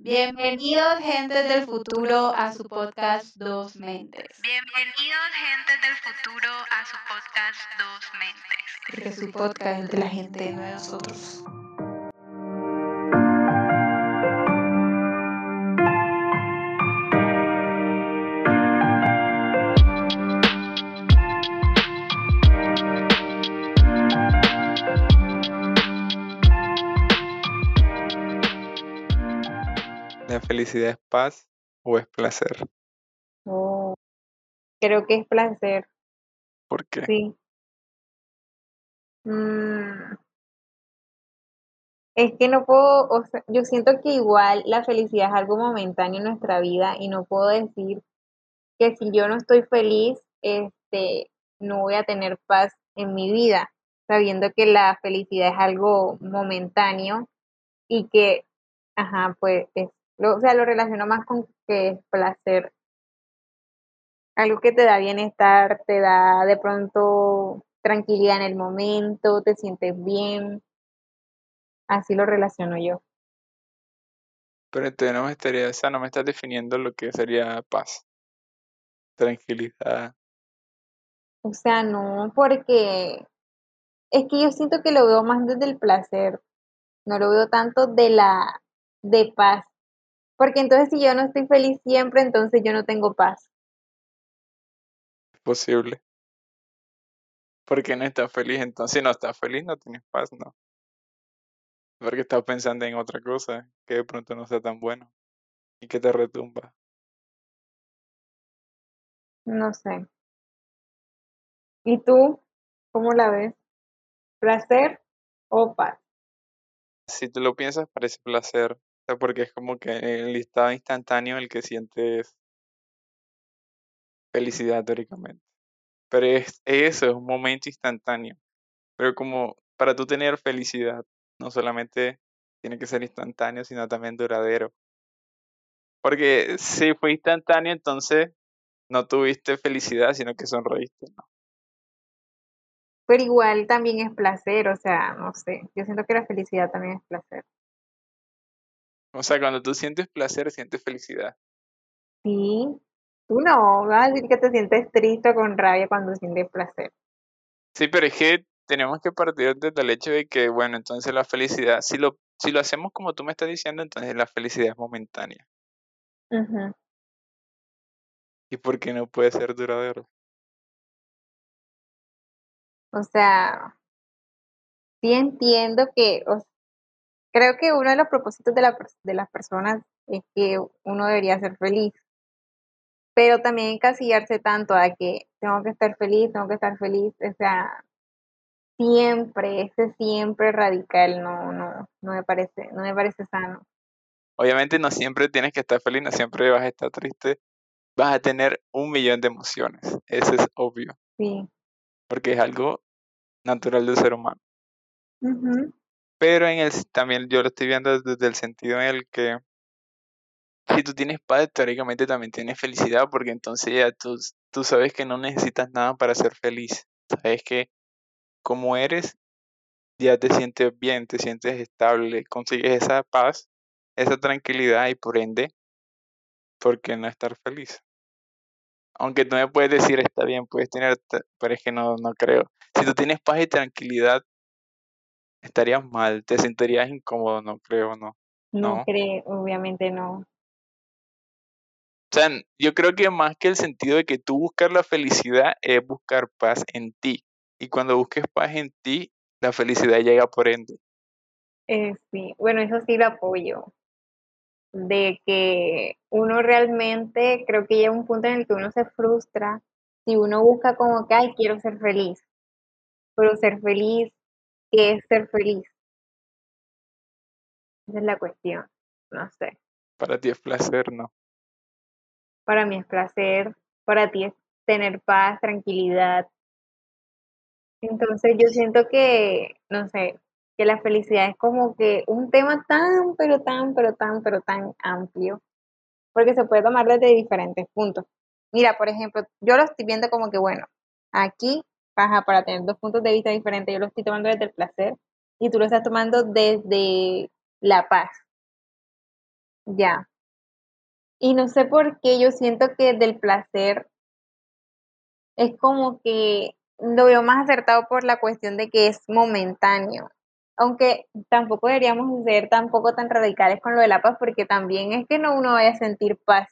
Bienvenidos, gente del futuro, a su podcast Dos Mentes. Bienvenidos, gente del futuro, a su podcast Dos Mentes. Porque su podcast es de la gente, de nosotros. Felicidad es paz o es placer? Oh, creo que es placer, ¿Por qué? sí. Mm, es que no puedo, o sea, yo siento que igual la felicidad es algo momentáneo en nuestra vida y no puedo decir que si yo no estoy feliz, este, no voy a tener paz en mi vida, sabiendo que la felicidad es algo momentáneo y que, ajá, pues, es, lo, o sea, lo relaciono más con que es placer, algo que te da bienestar, te da de pronto tranquilidad en el momento, te sientes bien, así lo relaciono yo. Pero entonces no me estaría, o sea, no me estás definiendo lo que sería paz, tranquilidad. O sea, no, porque es que yo siento que lo veo más desde el placer, no lo veo tanto de la de paz. Porque entonces si yo no estoy feliz siempre, entonces yo no tengo paz. Posible. Porque no estás feliz, entonces si no estás feliz no tienes paz, no. Porque estás pensando en otra cosa que de pronto no sea tan bueno y que te retumba. No sé. ¿Y tú cómo la ves? ¿Placer o paz? Si tú lo piensas, parece placer, porque es como que el estado instantáneo el que sientes felicidad teóricamente. Pero es eso, es un momento instantáneo. Pero como para tú tener felicidad, no solamente tiene que ser instantáneo, sino también duradero. Porque si fue instantáneo, entonces no tuviste felicidad, sino que sonreíste, ¿no? Pero igual también es placer, o sea, no sé. Yo siento que la felicidad también es placer. O sea, cuando tú sientes placer, sientes felicidad. Sí, tú no, vas a decir que te sientes triste o con rabia cuando sientes placer. Sí, pero es que tenemos que partir desde el hecho de que, bueno, entonces la felicidad, si lo, si lo hacemos como tú me estás diciendo, entonces la felicidad es momentánea. Ujú. ¿Y por qué no puede ser duradero? O sea, sí entiendo que, o- creo que uno de los propósitos de, la, de las personas es que uno debería ser feliz, pero también encasillarse tanto a que tengo que estar feliz, tengo que estar feliz, o sea, siempre, ese siempre radical, no, no, no me parece, no me parece sano. Obviamente no siempre tienes que estar feliz, no siempre vas a estar triste, vas a tener un millón de emociones, eso es obvio, Sí. porque es algo natural del ser humano. Ujú. Pero en el, también yo lo estoy viendo desde el sentido en el que si tú tienes paz, teóricamente también tienes felicidad, porque entonces ya tú, tú sabes que no necesitas nada para ser feliz. Sabes que como eres, ya te sientes bien, te sientes estable, consigues esa paz, esa tranquilidad y por ende, ¿por qué no estar feliz? Aunque tú me puedes decir, está bien, puedes tener, pero es que no, no creo. Si tú tienes paz y tranquilidad, estarías mal, te sentirías incómodo, no creo, no. No No. creo, obviamente no. O sea, yo creo que más que el sentido de que tú buscar la felicidad es buscar paz en ti. Y cuando busques paz en ti, la felicidad llega por ende. Eh, sí, bueno, eso sí lo apoyo. De que uno realmente, creo que llega un punto en el que uno se frustra si uno busca como que, ay, quiero ser feliz. Pero ser feliz, ¿qué es ser feliz? Esa es la cuestión. No sé. Para ti es placer, ¿no? Para mí es placer, para ti es tener paz, tranquilidad. Entonces yo siento que, no sé, que la felicidad es como que un tema tan, pero tan, pero tan, pero tan amplio, porque se puede tomar desde diferentes puntos. Mira, por ejemplo, yo lo estoy viendo como que, bueno, aquí, para tener dos puntos de vista diferentes, yo lo estoy tomando desde el placer y tú lo estás tomando desde la paz. Ya. Y no sé por qué yo siento que del placer es como que lo veo más acertado por la cuestión de que es momentáneo. Aunque tampoco deberíamos ser tampoco tan radicales con lo de la paz, porque también es que no uno vaya a sentir paz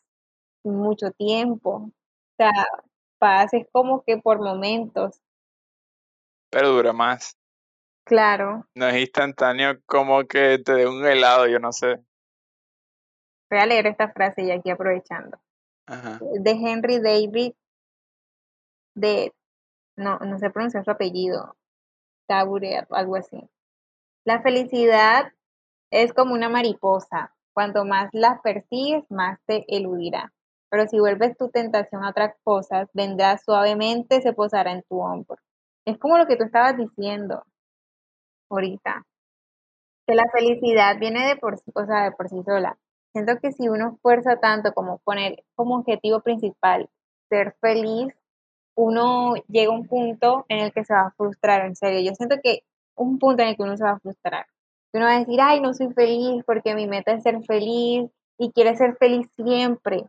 mucho tiempo. O sea, paz es como que por momentos. Pero dura más. Claro. No es instantáneo como que te dé un helado, yo no sé. Voy a leer esta frase y aquí aprovechando. Ajá. De Henry David, de, no, no sé pronunciar su apellido, Tabure, algo así. La felicidad es como una mariposa. Cuanto más la persigues, más te eludirá. Pero si vuelves tu tentación a otras cosas, vendrá suavemente, se posará en tu hombro. Es como lo que tú estabas diciendo ahorita. Que la felicidad viene de por o sea, de por sí sola. Siento que si uno esfuerza tanto como poner como objetivo principal ser feliz, uno llega a un punto en el que se va a frustrar, en serio. Yo siento que un punto en el que uno se va a frustrar. Uno va a decir, ay, no soy feliz porque mi meta es ser feliz y quiere ser feliz siempre.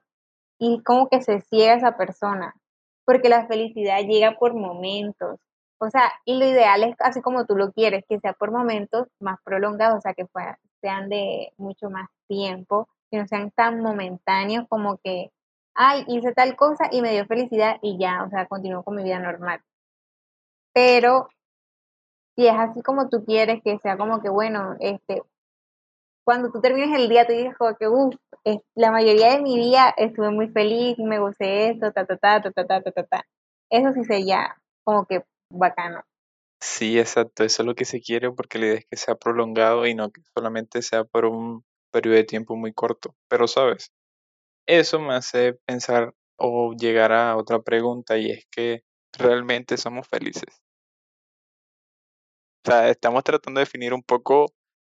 Y como que se ciega esa persona, porque la felicidad llega por momentos. O sea, y lo ideal es así como tú lo quieres, que sea por momentos más prolongados, o sea, que sean de mucho más tiempo, que no sean tan momentáneos como que, ay, hice tal cosa y me dio felicidad y ya, o sea, continúo con mi vida normal. Pero si es así como tú quieres, que sea como que, bueno, este, cuando tú termines el día, tú dices como que, uff, la mayoría de mi día estuve muy feliz, me gocé esto, ta, ta, ta, ta, ta, ta, ta, ta. Eso sí sería como que bacano. Sí, exacto, eso es lo que se quiere porque la idea es que sea prolongado y no que solamente sea por un periodo de tiempo muy corto. Pero, ¿sabes? Eso me hace pensar o llegar a otra pregunta y es que realmente somos felices. O sea, estamos tratando de definir un poco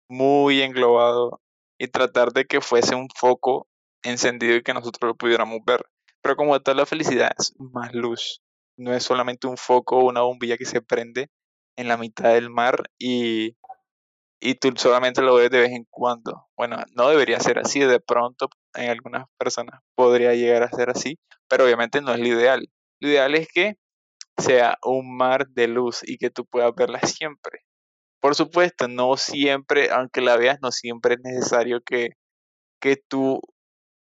muy englobado y tratar de que fuese un foco encendido y que nosotros lo pudiéramos ver. Pero como tal, la felicidad es más luz. No es solamente un foco o una bombilla que se prende en la mitad del mar y, y tú solamente lo ves de vez en cuando. Bueno, no debería ser así. De pronto, en algunas personas podría llegar a ser así, pero obviamente no es lo ideal. Lo ideal es que sea un mar de luz y que tú puedas verla siempre. Por supuesto, no siempre, aunque la veas, no siempre es necesario que, que, tú,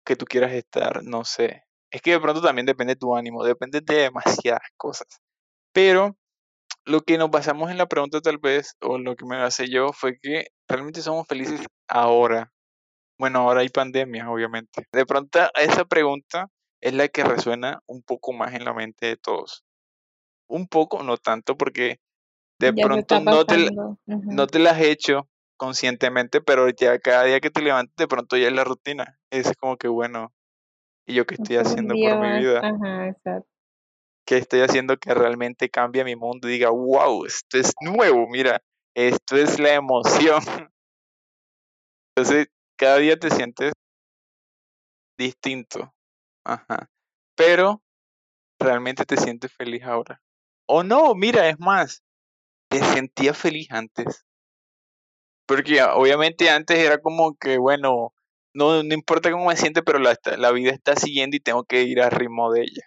que tú quieras estar, no sé. Es que de pronto también depende de tu ánimo, depende de demasiadas cosas. Pero lo que nos basamos en la pregunta tal vez, o lo que me basé yo, fue que realmente somos felices ahora. Bueno, ahora hay pandemia, obviamente. De pronto esa pregunta es la que resuena un poco más en la mente de todos. Un poco, no tanto, porque de pronto no te, no te las has hecho conscientemente, pero ya cada día que te levantes, de pronto ya es la rutina. Es como que, bueno, ¿y yo qué estoy haciendo por mi vida? Ajá, exacto. ¿Qué estoy haciendo que realmente cambie mi mundo y diga, wow, esto es nuevo, mira, esto es la emoción? Entonces, cada día te sientes distinto. Ajá. Pero realmente te sientes feliz ahora. O no, mira, es más, te sentía feliz antes. Porque obviamente antes era como que, bueno, no, no importa cómo me siente, pero la, la vida está siguiendo y tengo que ir al ritmo de ella.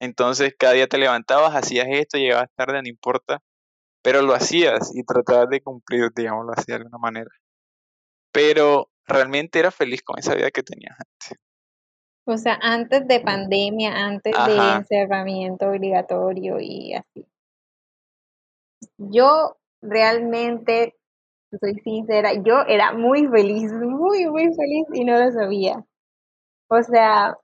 Entonces cada día te levantabas, hacías esto, llegabas tarde, no importa, pero lo hacías y tratabas de cumplir, digámoslo así de alguna manera. Pero realmente era feliz con esa vida que tenías antes. O sea, antes de pandemia, antes de encerramiento obligatorio y así. Yo realmente, soy sincera, yo era muy feliz, muy, muy feliz y no lo sabía. O sea,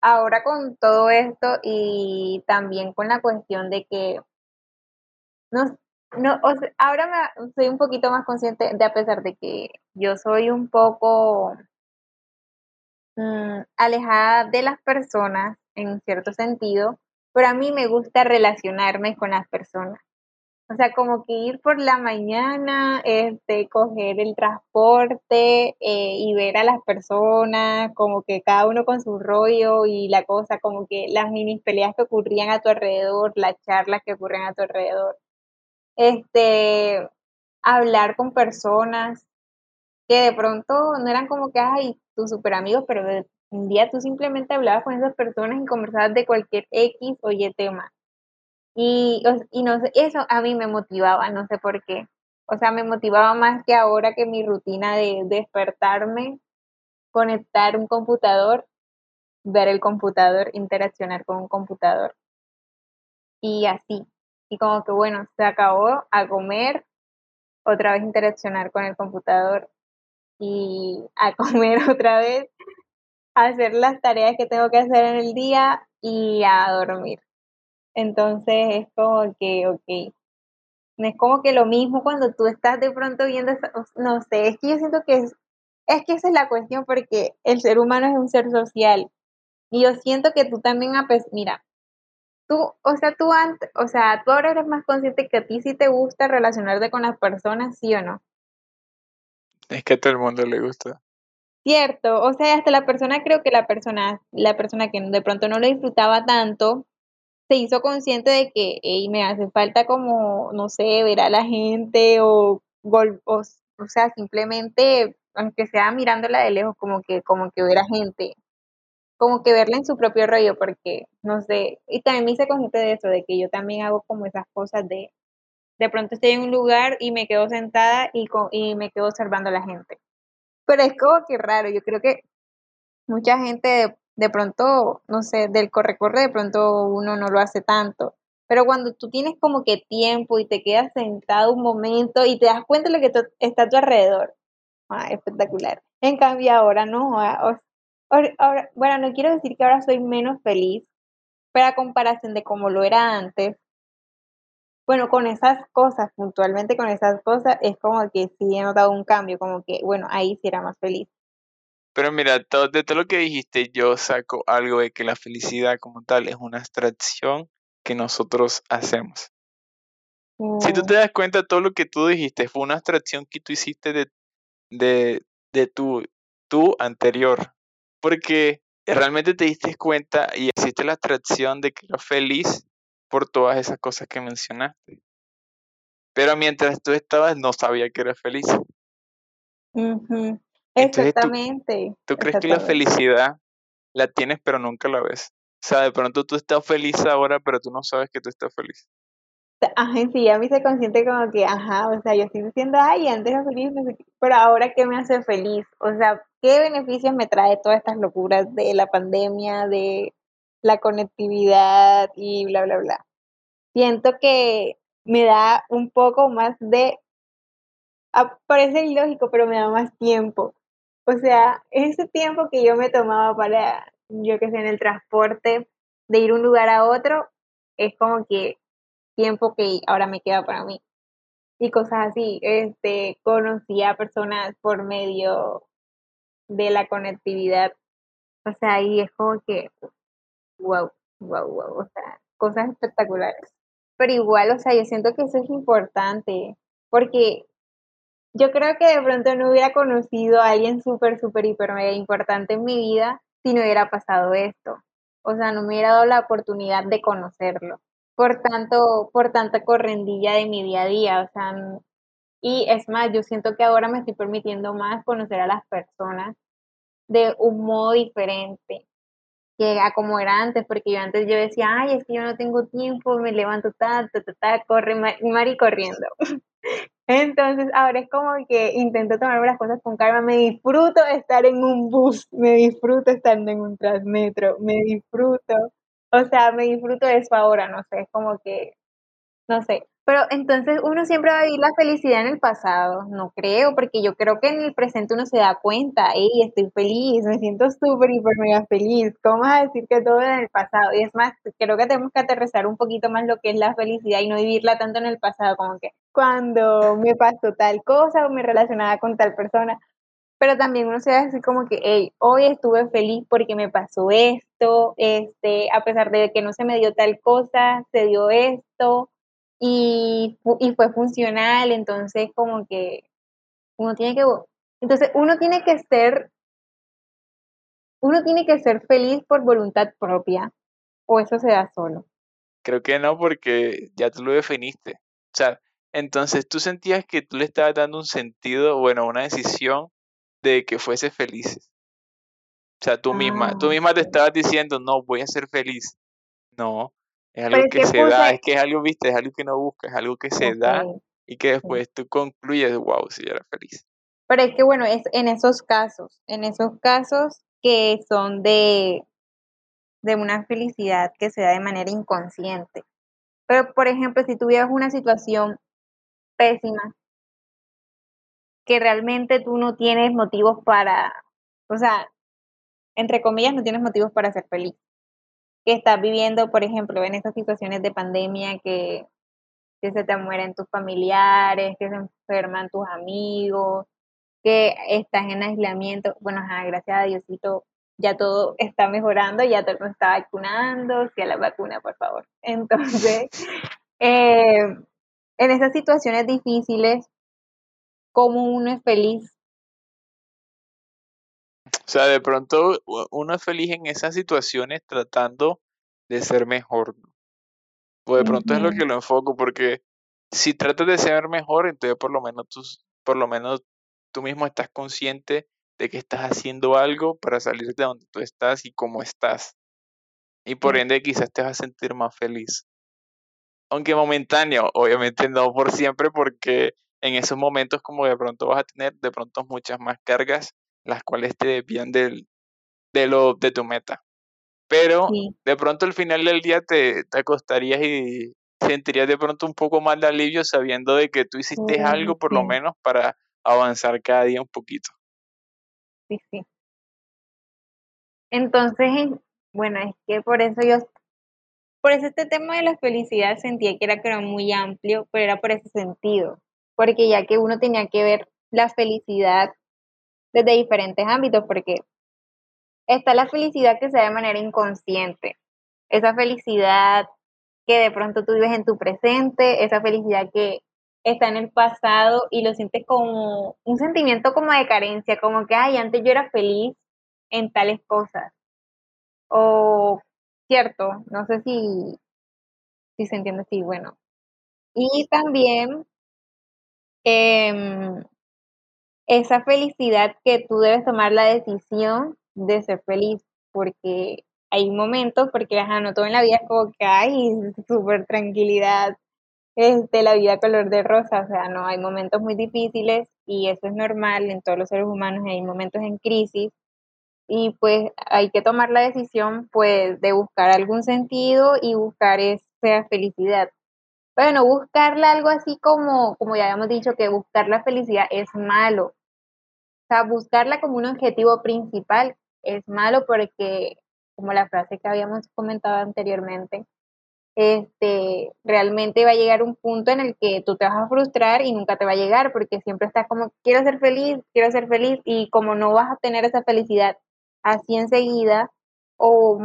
ahora con todo esto y también con la cuestión de que no, no ahora me, soy un poquito más consciente de a pesar de que yo soy un poco mm, alejada de las personas en cierto sentido, pero a mí me gusta relacionarme con las personas. O sea, como que ir por la mañana, este, coger el transporte eh, y ver a las personas, como que cada uno con su rollo y la cosa, como que las mini peleas que ocurrían a tu alrededor, las charlas que ocurrían a tu alrededor. Este, hablar con personas, que de pronto no eran como que, ay, tus super amigos, pero un día tú simplemente hablabas con esas personas y conversabas de cualquier X o Y tema. Y, y no sé, eso a mí me motivaba, no sé por qué. O sea, me motivaba más que ahora que mi rutina de despertarme, conectar un computador, ver el computador, interaccionar con un computador. Y así. Y como que bueno, se acabó a comer, otra vez interaccionar con el computador y a comer otra vez, hacer las tareas que tengo que hacer en el día y a dormir. Entonces es como que, ok, no es como que lo mismo cuando tú estás de pronto viendo, no sé, es que yo siento que es, es que esa es la cuestión porque el ser humano es un ser social y yo siento que tú también, mira, tú, o sea, tú antes, o sea, tú ahora eres más consciente que a ti sí te gusta relacionarte con las personas, ¿sí o no? Es que a todo el mundo le gusta. Cierto, o sea, hasta la persona, creo que la persona, la persona que de pronto no lo disfrutaba tanto, se hizo consciente de que hey, me hace falta como, no sé, ver a la gente o, o, o sea, simplemente, aunque sea mirándola de lejos, como que, como que ver a gente, como que verla en su propio rollo, porque, no sé, y también me hice consciente de eso, de que yo también hago como esas cosas de, de pronto estoy en un lugar y me quedo sentada y, y me quedo observando a la gente. Pero es como que raro, yo creo que mucha gente de pronto, no sé, del corre-corre de pronto uno no lo hace tanto. Pero cuando tú tienes como que tiempo y te quedas sentado un momento y te das cuenta de lo que está a tu alrededor, ah, espectacular. En cambio ahora no, ah, ahora, bueno, no quiero decir que ahora soy menos feliz, pero a comparación de cómo lo era antes, bueno, con esas cosas, puntualmente con esas cosas, es como que sí he notado un cambio, como que, bueno, ahí sí era más feliz. Pero mira, todo, de todo lo que dijiste, yo saco algo de que la felicidad como tal es una abstracción que nosotros hacemos. Si tú te mm. das cuenta, todo lo que tú dijiste fue una abstracción que tú hiciste de, de, de tu, tu anterior. Porque realmente te diste cuenta y hiciste la abstracción de que eras feliz por todas esas cosas que mencionaste. Pero mientras tú estabas, no sabía que eras feliz. Exactamente. ¿tú, crees que la felicidad la tienes pero nunca la ves? O sea, de pronto tú estás feliz ahora, pero tú no sabes que tú estás feliz. Ajá, sí, a mí se consciente como que, ajá, o sea, yo estoy diciendo, ay, antes era feliz, pero ahora ¿qué me hace feliz? O sea, ¿qué beneficios me trae todas estas locuras de la pandemia, de la conectividad y bla, bla, bla? Siento que me da un poco más de, ah, parece ilógico, pero me da más tiempo. O sea, ese tiempo que yo me tomaba para, yo que sé, en el transporte, de ir un lugar a otro, es como que tiempo que ahora me queda para mí. Y cosas así. Este, conocí a personas por medio de la conectividad. O sea, ahí es como que, wow, wow, wow. O sea, cosas espectaculares. Pero igual, o sea, yo siento que eso es importante. Porque yo creo que de pronto no hubiera conocido a alguien súper, súper, hiper, importante en mi vida si no hubiera pasado esto. O sea, no me hubiera dado la oportunidad de conocerlo. Por tanto, por tanta correndilla de mi día a día. O sea, y es más, yo siento que ahora me estoy permitiendo más conocer a las personas de un modo diferente que a como era antes, porque yo antes yo decía, ay, es que yo no tengo tiempo, me levanto, ta, ta, ta, corre, Mari corriendo. Entonces, ahora es como que intento tomarme las cosas con calma, me disfruto estar en un bus, me disfruto estando en un transmetro, me disfruto, o sea, me disfruto de eso ahora, no sé, es como que, no sé, pero entonces uno siempre va a vivir la felicidad en el pasado, no creo, porque yo creo que en el presente uno se da cuenta, hey, estoy feliz, me siento súper, hiper, mega feliz, ¿cómo vas a decir que todo es en el pasado? Y es más, creo que tenemos que aterrizar un poquito más lo que es la felicidad y no vivirla tanto en el pasado, como que cuando me pasó tal cosa o me relacionaba con tal persona, pero también uno se va a como que, hey, hoy estuve feliz porque me pasó esto, este, a pesar de que no se me dio tal cosa, se dio esto, y, y fue funcional, entonces como que uno tiene que, entonces uno tiene que ser, uno tiene que ser feliz por voluntad propia, o eso se da solo. Creo que no, porque ya tú lo definiste. O sea, entonces tú sentías que tú le estabas dando un sentido, bueno, una decisión de que fuese felices. O sea, tú misma, tú Ah, misma te estabas diciendo, no, voy a ser feliz. No, es algo es que que se da, es que es algo, viste, es algo que no buscas, es algo que se da y que después tú concluyes, wow, sí, era feliz. Pero es que bueno, es en esos casos, en esos casos que son de, de una felicidad que se da de manera inconsciente. Pero por ejemplo, si tuvieras una situación pésima que realmente tú no tienes motivos para, o sea, entre comillas, no tienes motivos para ser feliz. Que estás viviendo, por ejemplo, en estas situaciones de pandemia que, se te mueren tus familiares, que se enferman tus amigos, que estás en aislamiento. Bueno, ajá, gracias a Diosito, ya todo está mejorando, ya todo está vacunando, si a la vacuna, por favor. Entonces, eh, en esas situaciones difíciles, ¿cómo uno es feliz? O sea, de pronto uno es feliz en esas situaciones tratando de ser mejor. ¿no? O de pronto es lo que lo enfoco, porque si tratas de ser mejor, entonces por lo menos tú, por lo menos tú mismo estás consciente de que estás haciendo algo para salir de donde tú estás y cómo estás. Y por sí, ende quizás te vas a sentir más feliz. Aunque momentáneo, obviamente no por siempre, porque en esos momentos como de pronto vas a tener de pronto muchas más cargas, las cuales te desvían del, de, lo, de tu meta. Pero sí, de pronto al final del día te, te acostarías y sentirías de pronto un poco más de alivio sabiendo de que tú hiciste algo por lo menos para avanzar cada día un poquito. sí, sí. Entonces, en- bueno, es que por eso yo, por eso este tema de la felicidad sentía que era, que era muy amplio, pero era por ese sentido, porque ya que uno tenía que ver la felicidad desde diferentes ámbitos, porque está la felicidad que se da de manera inconsciente, esa felicidad que de pronto tú vives en tu presente, esa felicidad que está en el pasado y lo sientes como un sentimiento como de carencia, como que, ay, antes yo era feliz en tales cosas. O, cierto, no sé si, si se entiende así, bueno. Y también em, esa felicidad que tú debes tomar la decisión de ser feliz, porque hay momentos, porque ajá, no todo en la vida es como que hay súper tranquilidad, este, la vida color de rosa, o sea, no, hay momentos muy difíciles y eso es normal en todos los seres humanos, hay momentos en crisis y pues hay que tomar la decisión pues de buscar algún sentido y buscar esa felicidad. Bueno, buscarla algo así como, como ya habíamos dicho, que buscar la felicidad es malo. O sea, buscarla como un objetivo principal es malo porque, como la frase que habíamos comentado anteriormente, este, realmente va a llegar un punto en el que tú te vas a frustrar y nunca te va a llegar porque siempre estás como, quiero ser feliz, quiero ser feliz y como no vas a tener esa felicidad así enseguida o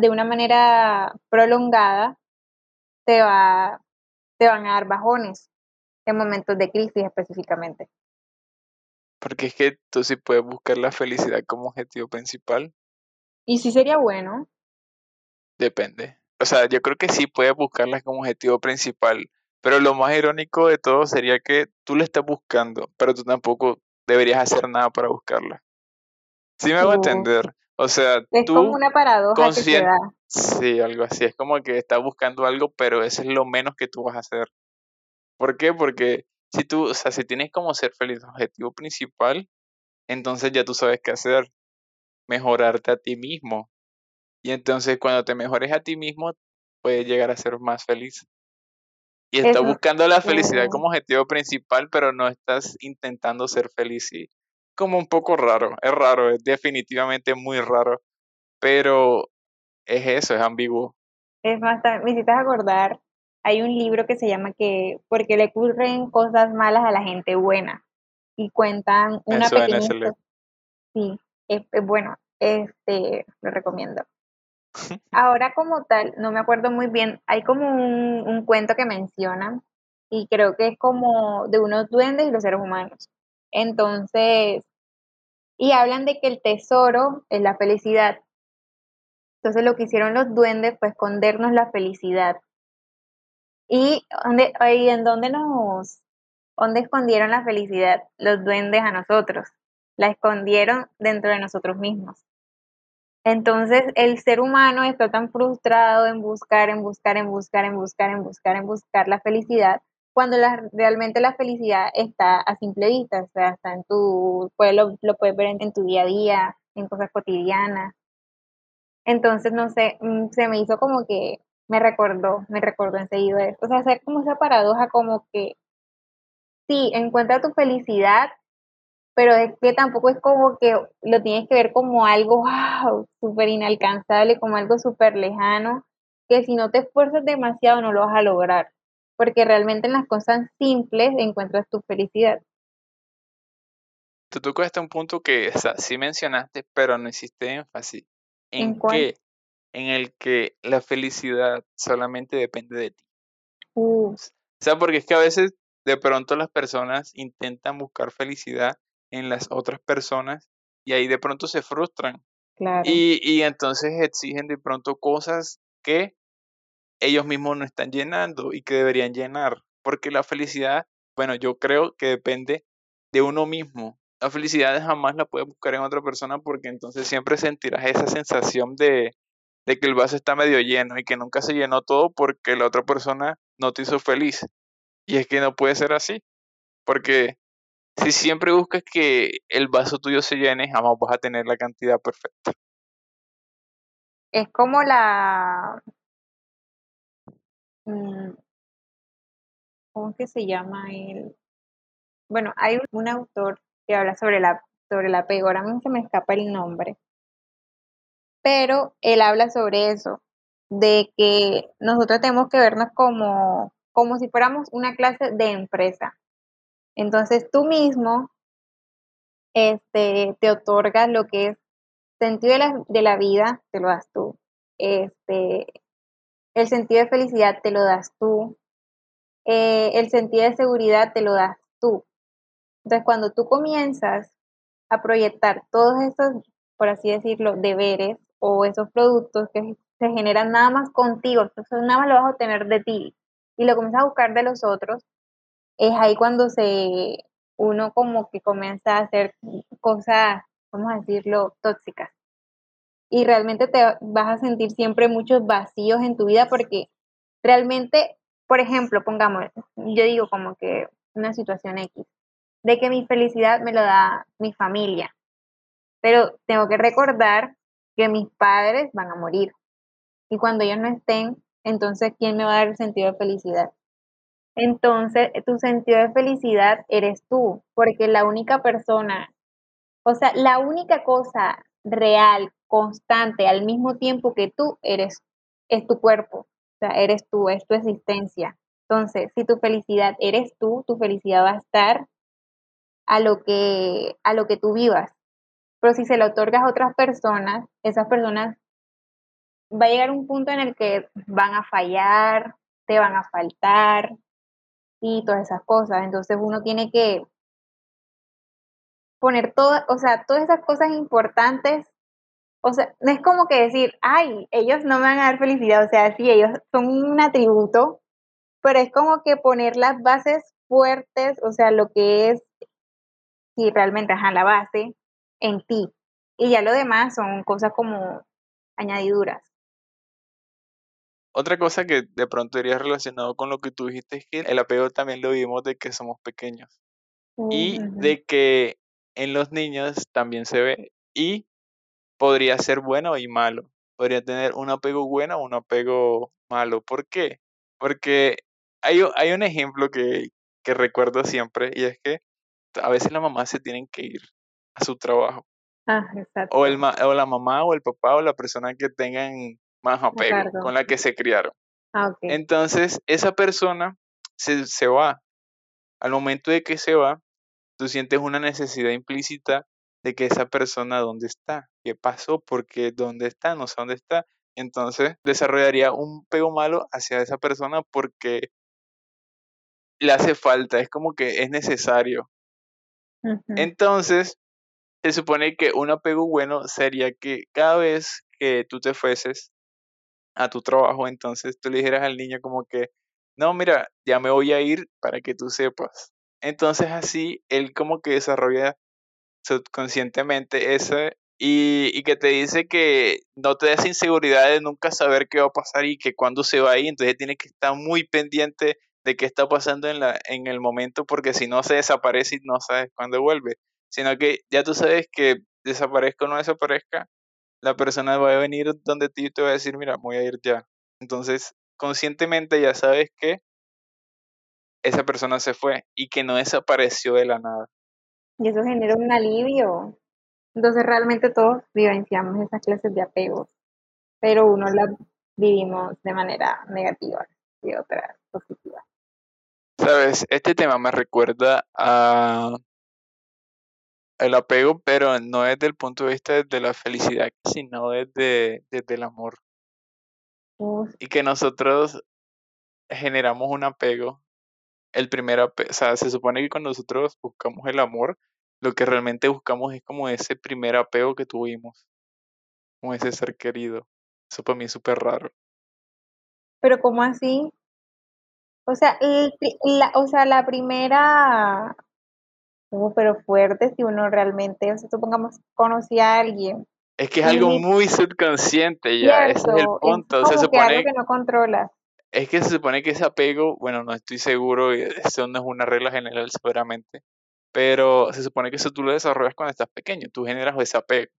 de una manera prolongada, te, va, te van a dar bajones en momentos de crisis específicamente. Porque es que tú sí puedes buscar la felicidad como objetivo principal, Y sí sería bueno, depende. O sea, yo creo que sí puedes buscarla como objetivo principal, pero lo más irónico de todo sería que tú la estás buscando, pero tú tampoco deberías hacer nada para buscarla. Sí me hago tú- entender. O sea, es como una paradoja que se consciente, da. sí, algo así. Es como que estás buscando algo, pero eso es lo menos que tú vas a hacer. ¿Por qué? Porque si tú, o sea, si tienes como ser feliz objetivo principal, entonces ya tú sabes qué hacer, mejorarte a ti mismo. Y entonces cuando te mejores a ti mismo, puedes llegar a ser más feliz. Y estás Es, buscando la felicidad como objetivo principal, pero no estás intentando ser feliz. Y como un poco raro, es raro, es definitivamente muy raro, pero es eso, es ambiguo. Es más, me hiciste acordar, hay un libro que se llama que ¿Por qué le ocurren cosas malas a la gente buena? Y cuentan una suena pequeña. Sí, es, es bueno, este, lo recomiendo. Ahora como tal, no me acuerdo muy bien, hay como un, un cuento que mencionan y creo que es como de unos duendes y los seres humanos. Entonces, y hablan de que el tesoro es la felicidad. Entonces lo que hicieron los duendes fue escondernos la felicidad. ¿Y dónde, en dónde nos, dónde escondieron la felicidad los duendes a nosotros? la escondieron dentro de nosotros mismos. Entonces el ser humano está tan frustrado en buscar, en buscar, en buscar, en buscar, en buscar, en buscar la felicidad, cuando realmente la felicidad está a simple vista, o sea, está en tu, pueblo, lo puedes ver en, tu día a día, en cosas cotidianas. Entonces, no sé, mm, se me hizo como que me recordó, me recordó enseguida esto. O sea, hacer como esa paradoja como que sí, encuentra tu felicidad, pero es que tampoco es como que lo tienes que ver como algo wow, súper inalcanzable, como algo súper lejano, que si no te esfuerzas demasiado no lo vas a lograr, porque realmente en las cosas simples encuentras tu felicidad. Tú tocaste un punto que o sea, sí mencionaste, pero no hiciste énfasis. ¿En, ¿En cuál? qué? En el que la felicidad solamente depende de ti. Uh, O sea, porque es que a veces de pronto las personas intentan buscar felicidad en las otras personas y ahí de pronto se frustran claro. y, y entonces exigen de pronto cosas que ellos mismos no están llenando y que deberían llenar. Porque la felicidad, bueno, yo creo que depende de uno mismo. La felicidad jamás la puedes buscar en otra persona porque entonces siempre sentirás esa sensación de, de que el vaso está medio lleno y que nunca se llenó todo porque la otra persona no te hizo feliz. Y es que no puede ser así. Porque si siempre buscas que el vaso tuyo se llene, jamás vas a tener la cantidad perfecta. Es como la... mm, ¿Cómo que se llama el? Bueno, hay un, autor que habla sobre la sobre el apego, ahora se me escapa el nombre, pero él habla sobre eso, de que nosotros tenemos que vernos como, como si fuéramos una clase de empresa. Entonces tú mismo este, te otorgas lo que es sentido de la, de la vida, te lo das tú. Este, el sentido de felicidad te lo das tú. Eh, el sentido de seguridad te lo das tú. Entonces, cuando tú comienzas a proyectar todos esos, por así decirlo, deberes o esos productos que se generan nada más contigo, entonces nada más lo vas a obtener de ti y lo comienzas a buscar de los otros, es ahí cuando se uno como que comienza a hacer cosas, vamos a decirlo, tóxicas. Y realmente te vas a sentir siempre muchos vacíos en tu vida porque realmente, por ejemplo, pongamos, yo digo como que una situación X, de que mi felicidad me lo da mi familia, pero tengo que recordar que mis padres van a morir. Y cuando ellos no estén, entonces, ¿quién me va a dar el sentido de felicidad? Entonces, tu sentido de felicidad eres tú, porque la única persona, o sea, la única cosa real, constante, al mismo tiempo que tú eres, es tu cuerpo, o sea, eres tú, es tu existencia. Entonces, si tu felicidad eres tú, tu felicidad va a estar a lo que, a lo que tú vivas. Pero si se lo otorgas a otras personas, esas personas va a llegar un punto en el que van a fallar, te van a faltar y todas esas cosas. Entonces uno tiene que poner todo, o sea, todas esas cosas importantes. O sea, no es como que decir, ay, ellos no me van a dar felicidad, o sea, sí, ellos son un atributo, pero es como que poner las bases fuertes, o sea, lo que es, si realmente, ajá, la base en ti. Y ya lo demás son cosas como añadiduras. Otra cosa que de pronto iría relacionado con lo que tú dijiste es que el apego también lo vimos de que somos pequeños y de que en los niños también se ve y podría ser bueno y malo. Podría tener un apego bueno o un apego malo. ¿Por qué? Porque hay, hay un ejemplo que, que recuerdo siempre y es que a veces las mamás se tienen que ir a su trabajo. Ah, exacto. O, el ma- o la mamá o el papá o la persona que tengan más apego, con la que se criaron. Ah. Entonces, esa persona se, se va. Al momento de que se va, tú sientes una necesidad implícita de que esa persona dónde está, qué pasó, porque dónde está, no sé dónde está. Entonces, desarrollaría un pego malo hacia esa persona porque le hace falta, es como que es necesario. Entonces, se supone que un apego bueno sería que cada vez que tú te fueses a tu trabajo, entonces tú le dijeras al niño como que, no, mira, ya me voy a ir para que tú sepas. Entonces así él como que desarrolla subconscientemente ese y, y que te dice que no te des inseguridad de nunca saber qué va a pasar y que cuando se va ahí, entonces tienes que estar muy pendiente de qué está pasando en, la, en el momento porque si no se desaparece y no sabes cuándo vuelve, sino que ya tú sabes que desaparezca o no desaparezca, la persona va a venir donde ti y te va a decir, mira, voy a ir ya. Entonces, conscientemente ya sabes que esa persona se fue y que no desapareció de la nada. Y eso genera un alivio. Entonces realmente todos vivenciamos esas clases de apegos, pero uno las vivimos de manera negativa y otra positiva. Sabes, este tema me recuerda a el apego, pero no desde el punto de vista de la felicidad, sino desde, desde el amor. Uf, Y que nosotros generamos un apego. El primer apego, o sea, se supone que cuando nosotros buscamos el amor, lo que realmente buscamos es como ese primer apego que tuvimos, como ese ser querido. Eso para mí es súper raro. pero ¿cómo así? O sea, el la, o sea, la primera, uh, pero fuerte si uno realmente, o sea, supongamos, conocí a alguien, Es que es algo muy subconsciente ya, ese es el cierto, es punto. Se como que algo supone, que no controlas. Es que se supone que ese apego, bueno, no estoy seguro, y eso no es una regla general seguramente, pero se supone que eso tú lo desarrollas cuando estás pequeño, tú generas ese apego.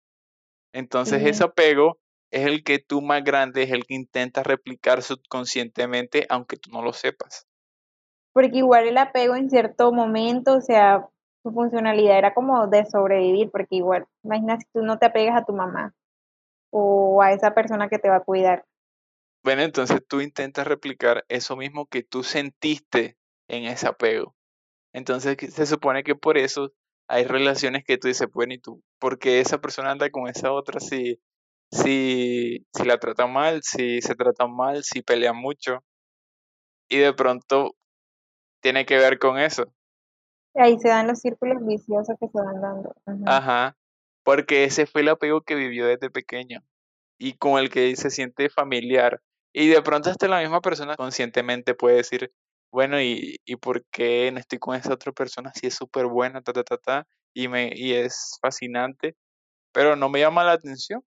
Entonces ese apego es el que tú más grande, es el que intentas replicar subconscientemente, aunque tú no lo sepas. Porque igual el apego en cierto momento, o sea, su funcionalidad era como de sobrevivir, porque igual, imagina si tú no te apegas a tu mamá o a esa persona que te va a cuidar. Bueno, entonces tú intentas replicar eso mismo que tú sentiste en ese apego. Entonces se supone que por eso hay relaciones que tú dices, bueno, ¿y tú? ¿Por qué esa persona anda con esa otra si, si, si la trata mal, si se tratan mal, si pelean mucho? Y de pronto tiene que ver con eso. Ahí se dan los círculos viciosos que se van dando. Ujú. Ajá. Porque ese fue el apego que vivió desde pequeño y con el que se siente familiar. Y de pronto hasta la misma persona conscientemente puede decir, bueno, ¿y, y por qué no estoy con esa otra persona si es súper buena, ta, ta, ta, ta, y, me, y es fascinante, pero no me llama la atención?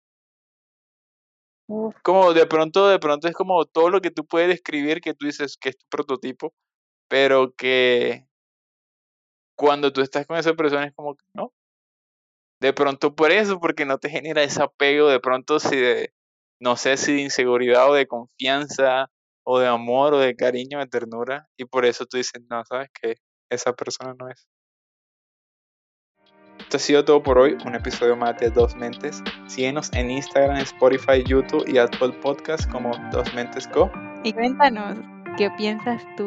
Uf, Como de pronto, de pronto es como todo lo que tú puedes describir que tú dices que es tu prototipo, pero que cuando tú estás con esa persona es como que no. De pronto por eso, porque no te genera ese apego, de pronto si de, no sé si de inseguridad o de confianza o de amor o de cariño, de ternura, y por eso tú dices, no, sabes que esa persona no es. Esto ha sido todo por hoy, un episodio más de Dos Mentes. Síguenos en Instagram, Spotify, YouTube y Apple Podcast como Dos Mentes Co. Y cuéntanos, ¿qué piensas tú?